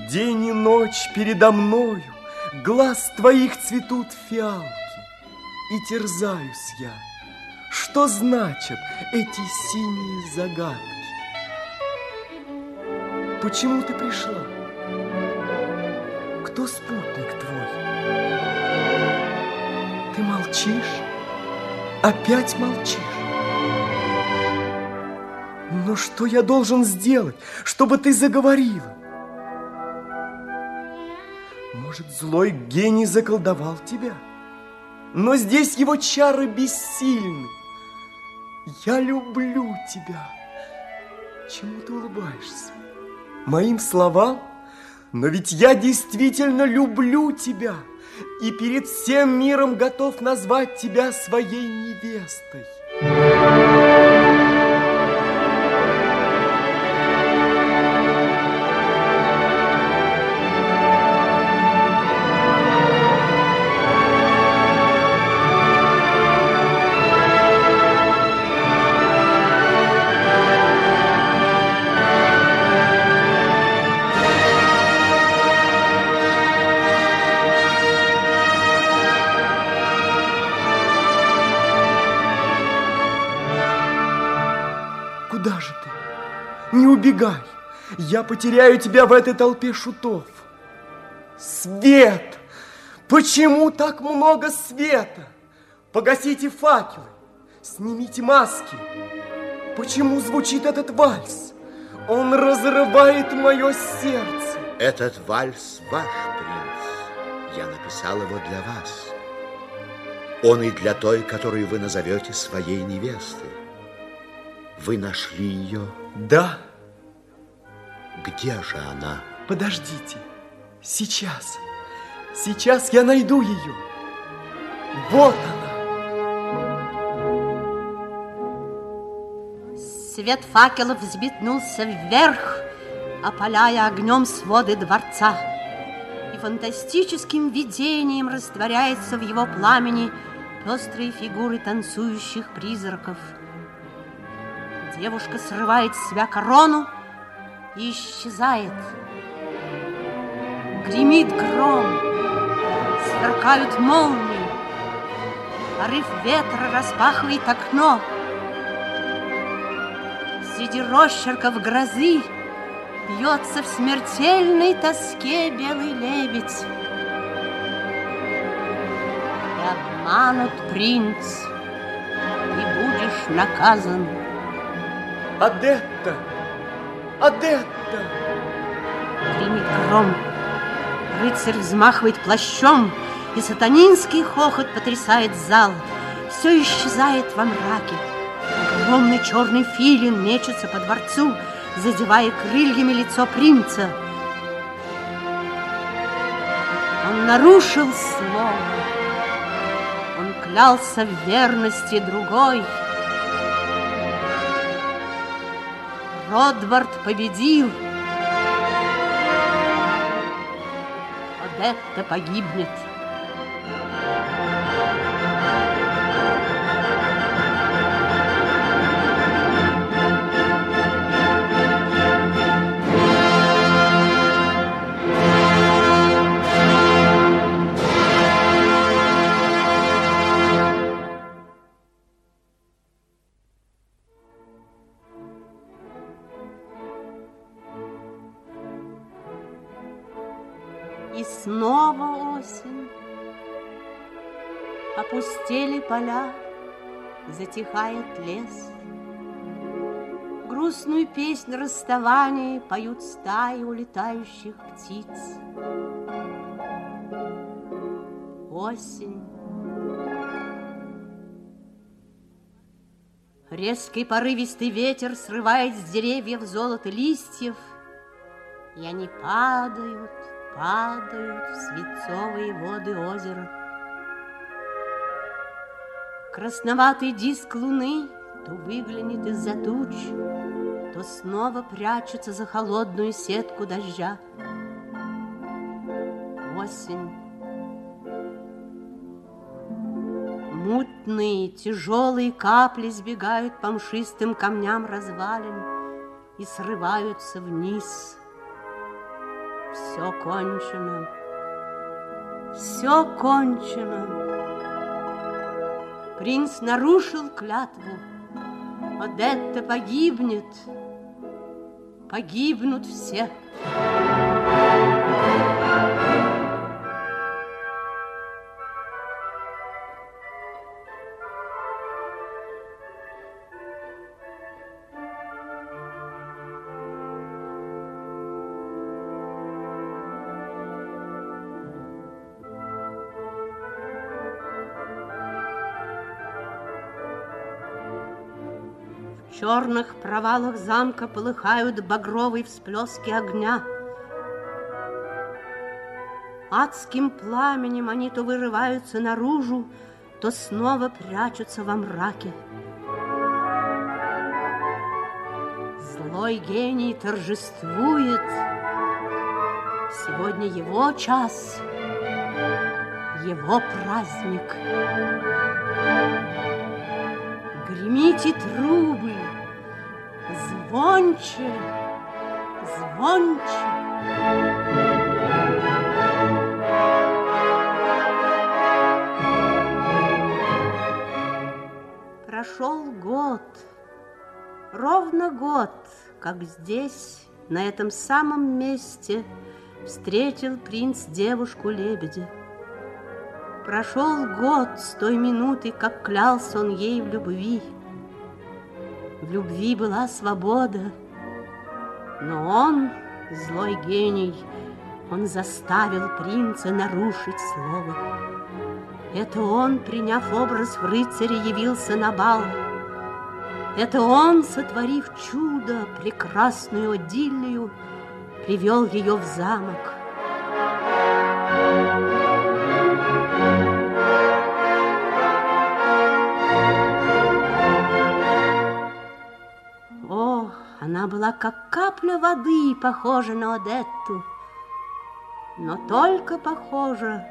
День и ночь передо мною глаз твоих цветут фиалки и терзаюсь я. Что значат эти синие загадки? Почему ты пришла? Кто спутник твой? Ты молчишь? Опять молчишь? Но что я должен сделать, чтобы ты заговорила? Может, злой гений заколдовал тебя? но здесь его чары бессильны. Я люблю тебя. Чему ты улыбаешься? Моим словам? Но ведь я действительно люблю тебя и перед всем миром готов назвать тебя своей невестой. Я потеряю тебя в этой толпе шутов. Свет! Почему так много света? Погасите факелы, снимите маски. Почему звучит этот вальс? Он разрывает мое сердце. Этот вальс ваш, принц. Я написал его для вас. Он и для той, которую вы назовете своей невестой. Вы нашли ее? Да. Где же она? Подождите. Сейчас. Сейчас я найду ее. Вот она. Свет факелов взметнулся вверх, опаляя огнем своды дворца. И фантастическим видением растворяется в его пламени пестрые фигуры танцующих призраков. Девушка срывает с себя корону и исчезает. Гремит гром, сверкают молнии, порыв ветра распахивает окно. Среди росчерков грозы Бьется в смертельной тоске белый лебедь. И обманут принц, и будешь наказан. Адетта! Адетта! Гремит гром. Рыцарь взмахивает плащом, и сатанинский хохот потрясает зал. Все исчезает во мраке. Огромный черный филин мечется по дворцу, задевая крыльями лицо принца. Он нарушил слово. Он клялся в верности другой. Родвард победил. Одетта погибнет. Поля, затихает лес. Грустную песнь расставания поют стаи улетающих птиц. Осень. Резкий порывистый ветер срывает с деревьев золото листьев, и они падают, падают в свинцовые воды озера. Красноватый диск луны то выглянет из-за туч, то снова прячется за холодную сетку дождя. Осень. Мутные, тяжелые капли сбегают по мшистым камням развалин и срываются вниз. Все кончено. Все кончено. Принц нарушил клятву. Одетта погибнет. Погибнут все. В черных провалах замка полыхают багровые всплески огня. Адским пламенем они то вырываются наружу, то снова прячутся во мраке. Злой гений торжествует. Сегодня его час, его праздник. Гремите трубы, звонче, звонче. Прошел год, ровно год, как здесь, на этом самом месте, встретил принц девушку-лебедя. Прошел год с той минуты, как клялся он ей в любви. В любви была свобода, но он, злой гений, он заставил принца нарушить слово. Это он, приняв образ в рыцаре, явился на бал. Это он, сотворив чудо, прекрасную Одиллию, привел ее в замок. Она была как капля воды, похожа на Одетту, но только похожа.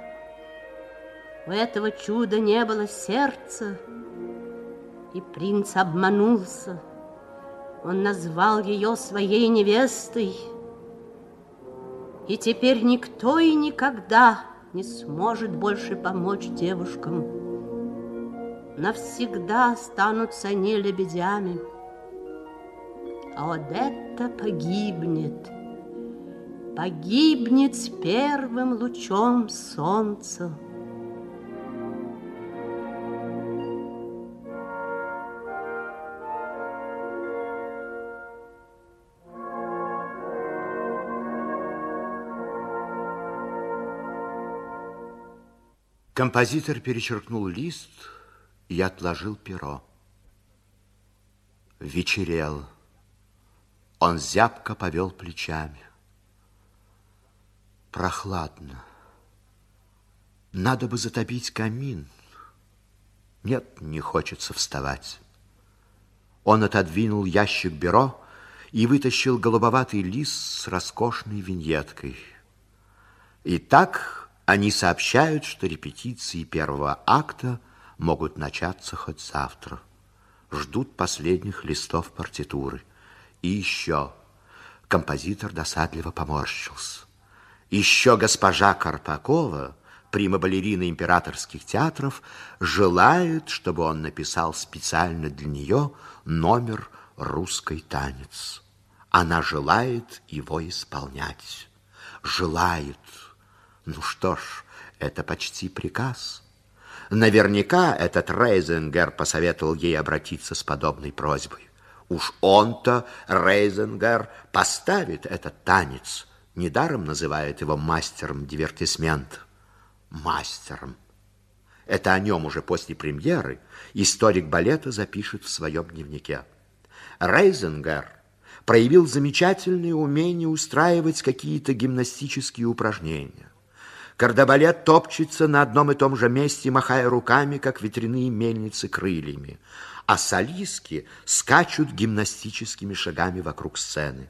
У этого чуда не было сердца, и принц обманулся. Он назвал ее своей невестой, и теперь никто и никогда не сможет больше помочь девушкам. Навсегда останутся они лебедями. А это погибнет. Погибнет с первым лучом солнца. Композитор перечеркнул лист и отложил перо. Вечерел. Он зябко повел плечами. Прохладно. Надо бы затопить камин. Нет, не хочется вставать. Он отодвинул ящик бюро и вытащил голубоватый лист с роскошной виньеткой. Итак, они сообщают, что репетиции первого акта могут начаться хоть завтра. Ждут последних листов партитуры. И еще композитор досадливо поморщился. Еще госпожа Карпакова, прима-балерина императорских театров, желает, чтобы он написал специально для нее номер «Русский танец». Она желает его исполнять. Желает, ну что ж, это почти приказ. Наверняка этот Рейзенгер посоветовал ей обратиться с подобной просьбой. Уж он-то, Рейзенгер, поставит этот танец. Недаром называют его мастером дивертисмента. Мастером. Это о нем уже после премьеры историк балета запишет в своем дневнике. Рейзенгер проявил замечательное умение устраивать какие-то гимнастические упражнения. Кардебалет топчется на одном и том же месте, махая руками, как ветряные мельницы крыльями, а солистки скачут гимнастическими шагами вокруг сцены.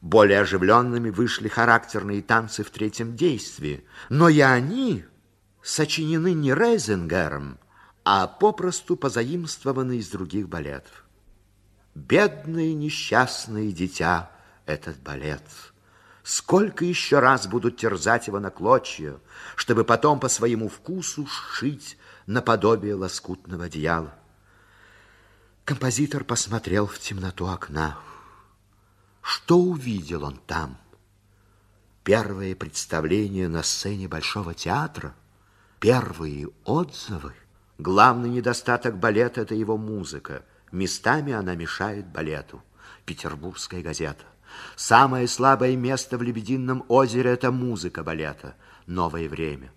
Более оживленными вышли характерные танцы в третьем действии, но и они сочинены не Рейзенгером, а попросту позаимствованы из других балетов. Бедное несчастное дитя этот балет – Сколько еще раз будут терзать его на клочья, чтобы потом по своему вкусу сшить наподобие лоскутного одеяла. Композитор посмотрел в темноту окна. Что увидел он там? Первое представление на сцене Большого театра? Первые отзывы? Главный недостаток балета – это его музыка. Местами она мешает балету. Петербургская газета. Самое слабое место в «Лебедином озере» – это музыка балета. Новое время.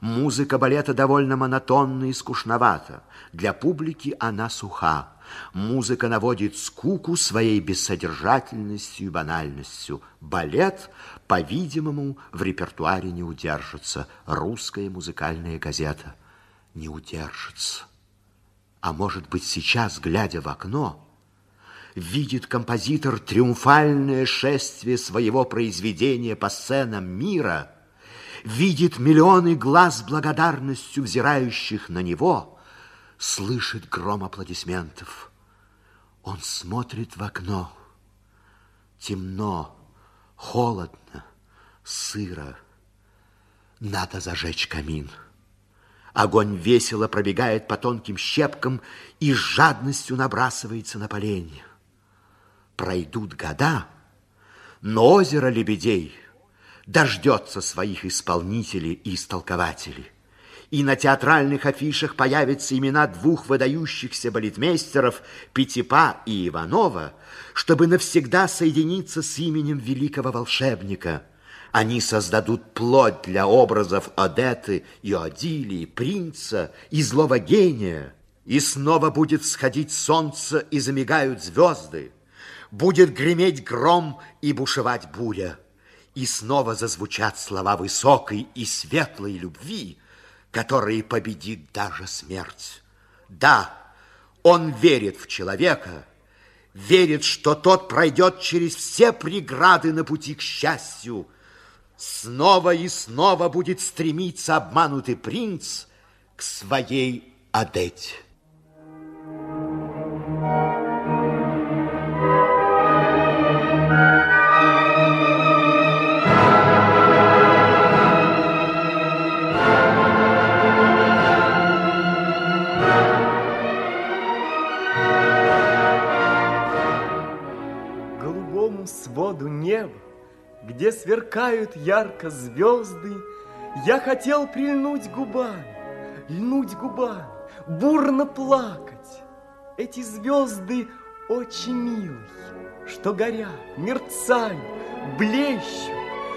Музыка балета довольно монотонна и скучновата. Для публики она суха. Музыка наводит скуку своей бессодержательностью и банальностью. Балет, по-видимому, в репертуаре не удержится. Русская музыкальная газета не удержится. А может быть, сейчас, глядя в окно, видит композитор триумфальное шествие своего произведения по сценам мира, видит миллионы глаз благодарностью взирающих на него, слышит гром аплодисментов. Он смотрит в окно. Темно, холодно, сыро. Надо зажечь камин. Огонь весело пробегает по тонким щепкам и с жадностью набрасывается на поленья пройдут года, но озеро лебедей дождется своих исполнителей и истолкователей. И на театральных афишах появятся имена двух выдающихся балетмейстеров Пятипа и Иванова, чтобы навсегда соединиться с именем великого волшебника. Они создадут плоть для образов Одеты, Иодилии, принца и злого гения. И снова будет сходить солнце и замигают звезды. Будет греметь гром и бушевать буря. И снова зазвучат слова высокой и светлой любви, которые победит даже смерть. Да, он верит в человека, верит, что тот пройдет через все преграды на пути к счастью. Снова и снова будет стремиться обманутый принц к своей Адете. Своду неба, где сверкают ярко звезды, я хотел прильнуть губами, льнуть губами, бурно плакать. Эти звезды очень милые, что горят, мерцают, блещут,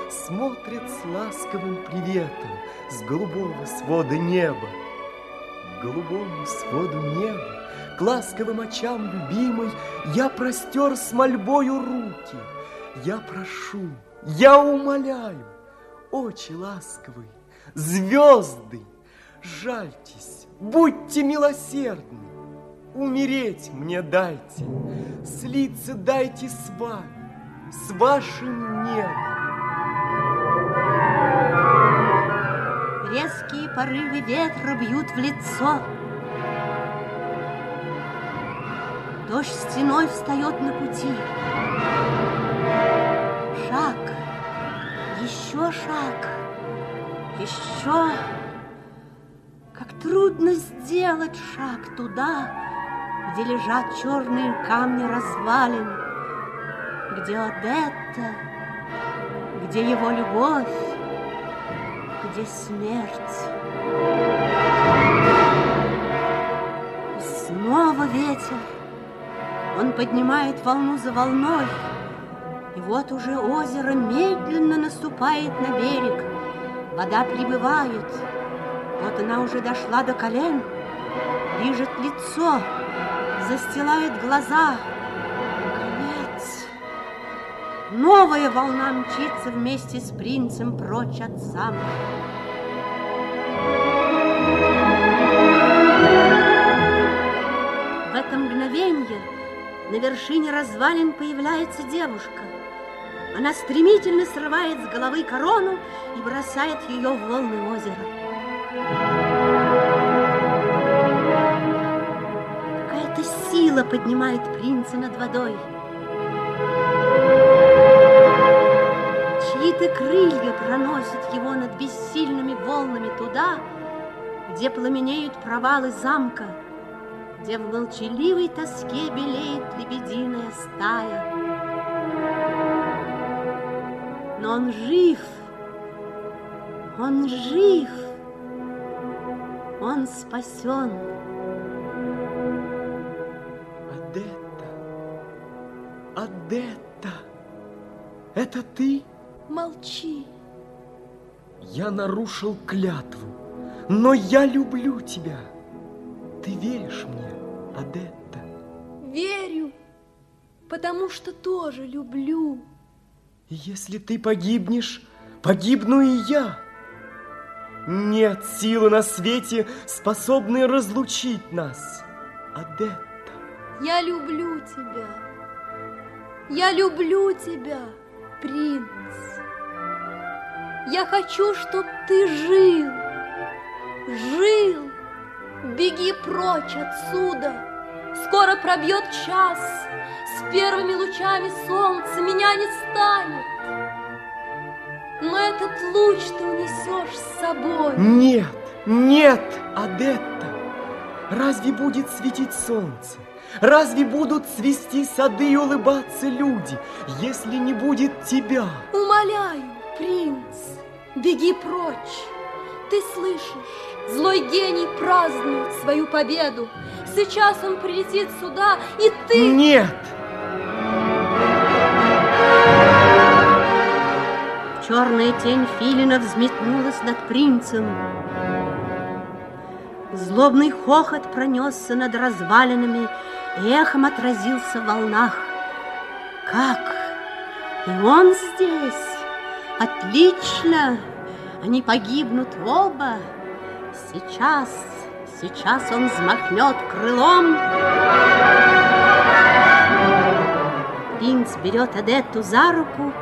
смотрят с ласковым приветом с голубого свода неба. К голубому своду неба, к ласковым очам любимой я простер с мольбою руки — я прошу, я умоляю, очи ласковые, звезды, жальтесь, будьте милосердны, умереть мне дайте, слиться дайте с вами, с вашим небом. Резкие порывы ветра бьют в лицо. Дождь стеной встает на пути. Шаг, еще шаг, еще. Как трудно сделать шаг туда, где лежат черные камни развалин, где Одетта, где его любовь, где смерть. И снова ветер. Он поднимает волну за волной, и вот уже озеро медленно наступает на берег. Вода прибывает. Вот она уже дошла до колен, лижет лицо, застилает глаза. Конец. Новая волна мчится вместе с принцем прочь от замка. В это мгновенье на вершине развалин появляется девушка – она стремительно срывает с головы корону и бросает ее в волны озера. Какая-то сила поднимает принца над водой. Чьи-то крылья проносят его над бессильными волнами туда, где пламенеют провалы замка, где в молчаливой тоске белеет лебединая стая. Но он жив. Он жив. Он спасен. Адетта, Адетта, это ты? Молчи. Я нарушил клятву, но я люблю тебя. Ты веришь мне, Адетта? Верю, потому что тоже люблю. Если ты погибнешь, погибну и я. Нет силы на свете, способной разлучить нас. Адетта. Я люблю тебя. Я люблю тебя, принц. Я хочу, чтобы ты жил. Жил. Беги прочь отсюда. Скоро пробьет час, с первыми лучами солнца меня не станет. Но этот луч ты унесешь с собой. Нет, нет, Адетта, разве будет светить солнце? Разве будут цвести сады и улыбаться люди, если не будет тебя? Умоляю, принц, беги прочь. Ты слышишь, злой гений празднует свою победу. Сейчас он прилетит сюда, и ты... Нет! Черная тень филина взметнулась над принцем. Злобный хохот пронесся над развалинами и эхом отразился в волнах. Как? И он здесь? Отлично! Они погибнут оба. Сейчас, сейчас он взмахнет крылом. Принц берет Адетту за руку,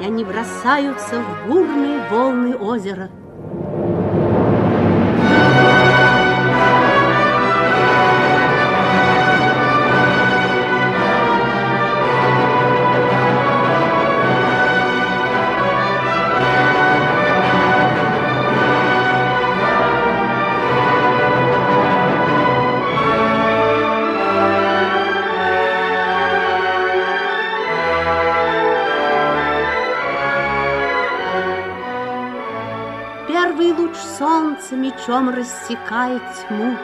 и они бросаются в бурные волны озера. Мечом рассекает тьму.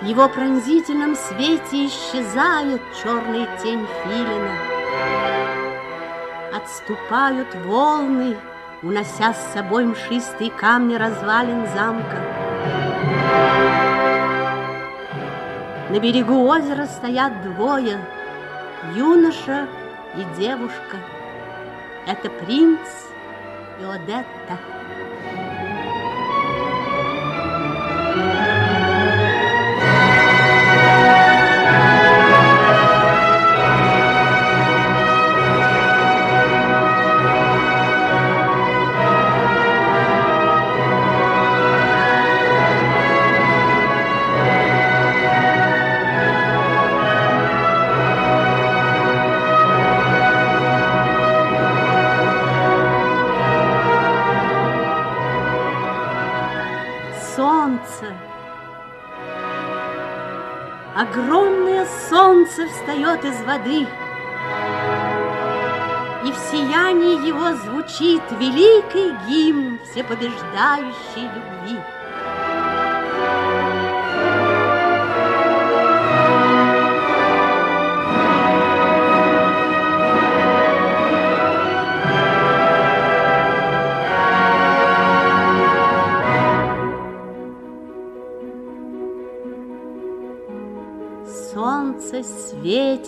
В его пронзительном свете исчезает черная тень филина. Отступают волны, унося с собой мшистые камни развалин замка. На берегу озера стоят двое, юноша и девушка. Это принц и Одетта. Воды, И в сиянии его звучит великий гимн всепобеждающей любви.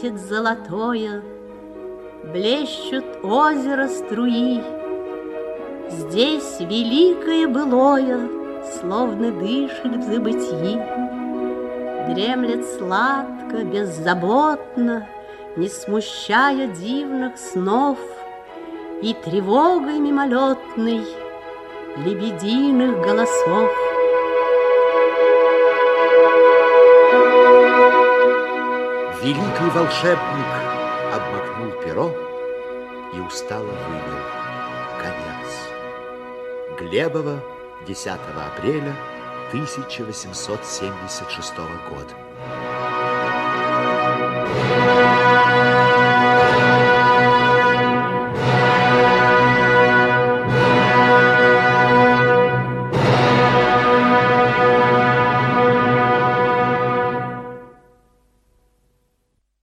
Светит золотое, Блещут озеро струи. Здесь великое былое Словно дышит в забытии. Дремлет сладко, беззаботно, Не смущая дивных снов И тревогой мимолетной Лебединых голосов. Великий волшебник обмакнул перо и устало вывел конец. Глебово, 10 апреля 1876 года.